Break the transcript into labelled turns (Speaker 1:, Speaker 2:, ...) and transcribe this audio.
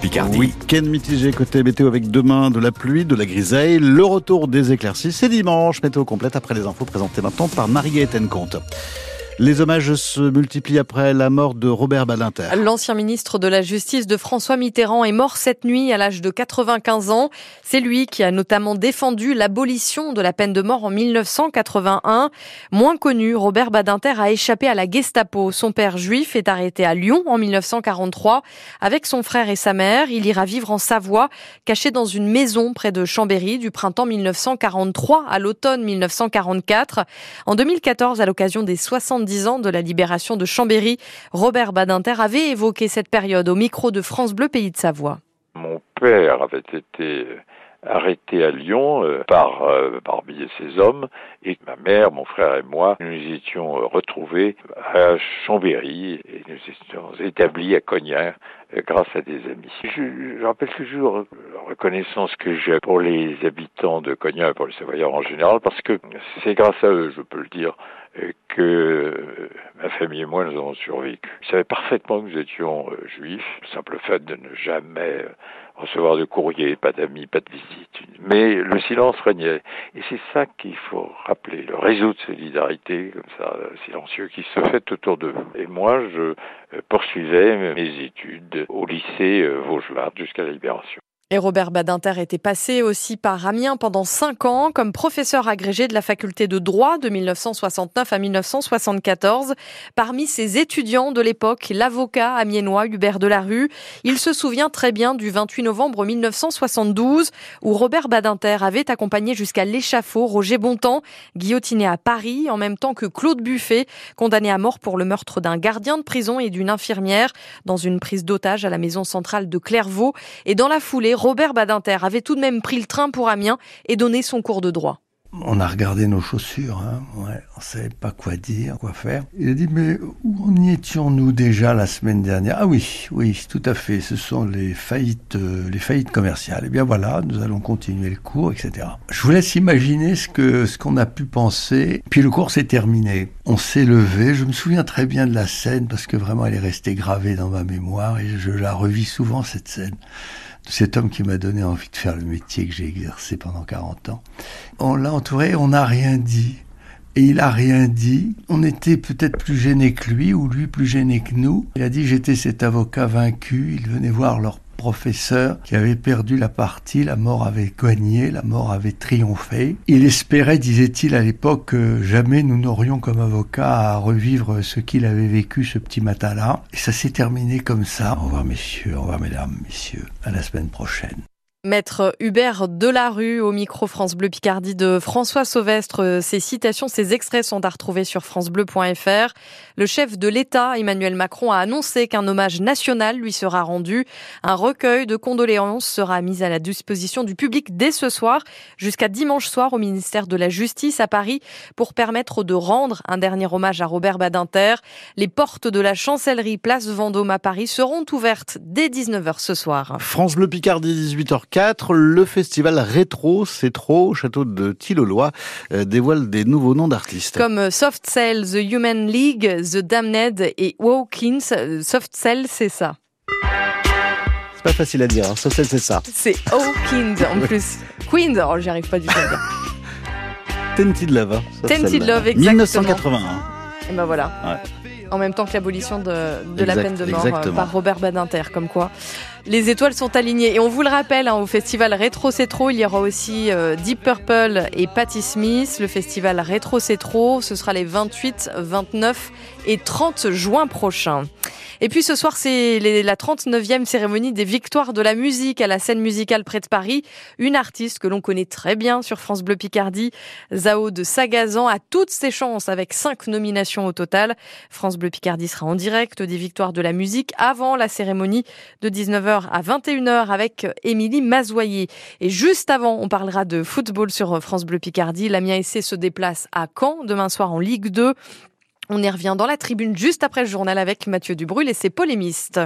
Speaker 1: Week-end mitigé côté météo avec demain de la pluie, de la grisaille, le retour des éclaircies. C'est dimanche, météo complète après les infos présentées maintenant par Marie-Étienne Comte. Les hommages se multiplient après la mort de Robert Badinter.
Speaker 2: L'ancien ministre de la Justice de François Mitterrand est mort cette nuit à l'âge de 95 ans. C'est lui qui a notamment défendu l'abolition de la peine de mort en 1981. Moins connu, Robert Badinter a échappé à la Gestapo. Son père juif est arrêté à Lyon en 1943. Avec son frère et sa mère, il ira vivre en Savoie, caché dans une maison près de Chambéry du printemps 1943 à l'automne 1944. En 2014, à l'occasion des 70 ans de la libération de Chambéry, Robert Badinter avait évoqué cette période au micro de France Bleu Pays de Savoie.
Speaker 3: Mon père avait été arrêté à Lyon euh, par euh, parmi ses hommes et ma mère, mon frère et moi, nous étions euh, retrouvés à Chambéry et nous étions établis à Cognac euh, grâce à des amis. Je, rappelle toujours la reconnaissance que j'ai pour les habitants de Cognac et pour les Savoyards en général parce que c'est grâce à eux, je peux le dire, euh, que ma famille et moi nous avons survécu. Ils savaient parfaitement que nous étions juifs, le simple fait de ne jamais recevoir de courrier, pas d'amis, pas de visite. Mais le silence régnait. Et c'est ça qu'il faut rappeler, le réseau de solidarité, comme ça, silencieux, qui se fait autour de vous. Et moi, je poursuivais mes études au lycée Vaugelas jusqu'à la libération.
Speaker 2: Et Robert Badinter était passé aussi par Amiens pendant cinq ans comme professeur agrégé de la faculté de droit de 1969 à 1974. Parmi ses étudiants de l'époque, l'avocat amiénois Hubert Delarue. Il se souvient très bien du 28 novembre 1972 où Robert Badinter avait accompagné jusqu'à l'échafaud Roger Bontemps, guillotiné à Paris en même temps que Claude Buffet, condamné à mort pour le meurtre d'un gardien de prison et d'une infirmière dans une prise d'otage à la maison centrale de Clairvaux. Et dans la foulée, Robert Badinter avait tout de même pris le train pour Amiens et donné son cours de droit.
Speaker 4: On a regardé nos chaussures, hein. on savait pas quoi dire, quoi faire. Il a dit mais où en étions-nous déjà la semaine dernière? Ah oui, oui, tout à fait. Ce sont les faillites, euh, les faillites commerciales. Eh bien voilà, nous allons continuer le cours, etc. Je vous laisse imaginer ce qu'on a pu penser. Puis le cours s'est terminé. On s'est levé. Je me souviens très bien de la scène parce que vraiment elle est restée gravée dans ma mémoire et je la revis souvent cette scène cet homme qui m'a donné envie de faire le métier que j'ai exercé pendant 40 ans. On l'a entouré, on n'a rien dit. Et il a rien dit. On était peut-être plus gênés que lui, ou lui plus gêné que nous. Il a dit j'étais cet avocat vaincu. Il venait voir leur professeur qui avait perdu la partie, la mort avait gagné, la mort avait triomphé. Il espérait, disait-il à l'époque, que jamais nous n'aurions comme avocat à revivre ce qu'il avait vécu ce petit matin-là. Et ça s'est terminé comme ça. Au revoir messieurs, au revoir mesdames, messieurs. À la semaine prochaine.
Speaker 2: Maître Hubert Delarue au micro France Bleu Picardie de François Sauvestre. Ces citations, ces extraits sont à retrouver sur francebleu.fr. Le chef de l'État, Emmanuel Macron, a annoncé qu'un hommage national lui sera rendu. Un recueil de condoléances sera mis à la disposition du public dès ce soir jusqu'à dimanche soir au ministère de la Justice à Paris pour permettre de rendre un dernier hommage à Robert Badinter. Les portes de la chancellerie place Vendôme à Paris seront ouvertes dès 19h ce soir.
Speaker 1: France Bleu Picardie, 18h. 4, le festival Rétro, c'est trop, au château de Tillolois, euh, dévoile des nouveaux noms d'artistes.
Speaker 2: Comme Soft Cell, The Human League, The Damned et Hawkins. Soft Cell, c'est ça.
Speaker 1: C'est pas facile à dire, hein. Soft Cell, c'est ça.
Speaker 2: C'est Hawkins en plus. Queen, oh, j'y arrive pas du tout à dire.
Speaker 1: Tented Love. hein,
Speaker 2: Tented. Love, exactement.
Speaker 1: 1981.
Speaker 2: Et ben voilà.
Speaker 1: Ouais.
Speaker 2: En même temps que l'abolition de, de la peine de mort euh,
Speaker 1: exactement.
Speaker 2: par Robert Badinter, comme quoi. Les étoiles sont alignées. Et on vous le rappelle, hein, au festival Rétro C'est Trop, il y aura aussi euh, Deep Purple et Patti Smith. Le festival Rétro C'est Trop, ce sera les 28, 29 et 30 juin prochains. Et puis ce soir, c'est la 39e cérémonie des victoires de la musique à la scène musicale près de Paris. Une artiste que l'on connaît très bien sur France Bleu Picardie, Zao de Sagazan, a toutes ses chances avec cinq nominations au total. France Bleu Picardie sera en direct des victoires de la musique avant la cérémonie de 19h à 21h avec Émilie Mazoyer. Et juste avant, on parlera de football sur France Bleu Picardie. L'Amiens SC se déplace à Caen demain soir en Ligue 2. On y revient dans la tribune juste après le journal avec Mathieu Dubrul et ses polémistes.